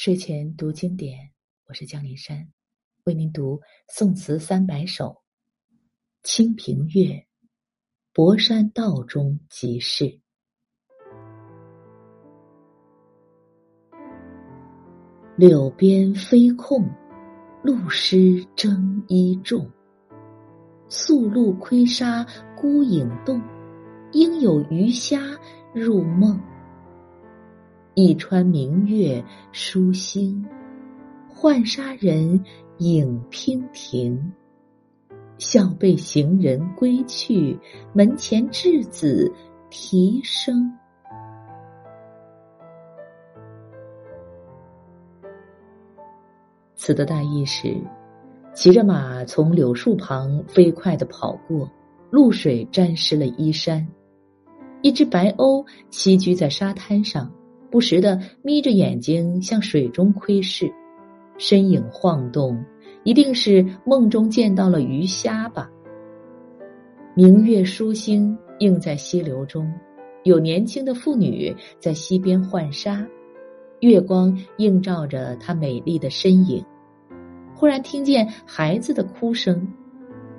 睡前读经典，我是江林山，为您读宋词三百首《清平乐·博山道中即事》。柳边飞空，露湿征衣重。宿路窥沙孤影动，应有鱼虾入梦。一川明月疏星，浣纱人影娉婷。笑背行人归去，门前稚子啼声。词的大意是：骑着马从柳树旁飞快的跑过，露水沾湿了衣衫。一只白鸥栖居在沙滩上。不时的眯着眼睛向水中窥视，身影晃动，一定是梦中见到了鱼虾吧。明月疏星映在溪流中，有年轻的妇女在溪边浣纱，月光映照着她美丽的身影。忽然听见孩子的哭声，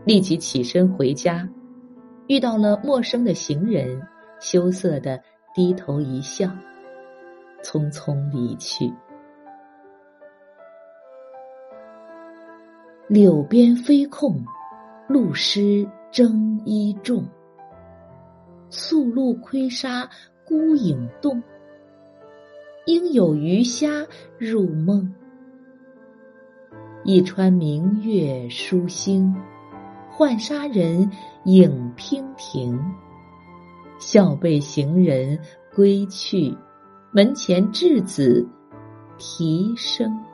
立即起身回家，遇到了陌生的行人，羞涩的低头一笑。匆匆离去，柳边飞空，露湿征衣重。宿路窥沙孤影动，应有鱼虾入梦。一川明月疏星，浣纱人影娉婷。笑背行人归去。门前稚子啼声。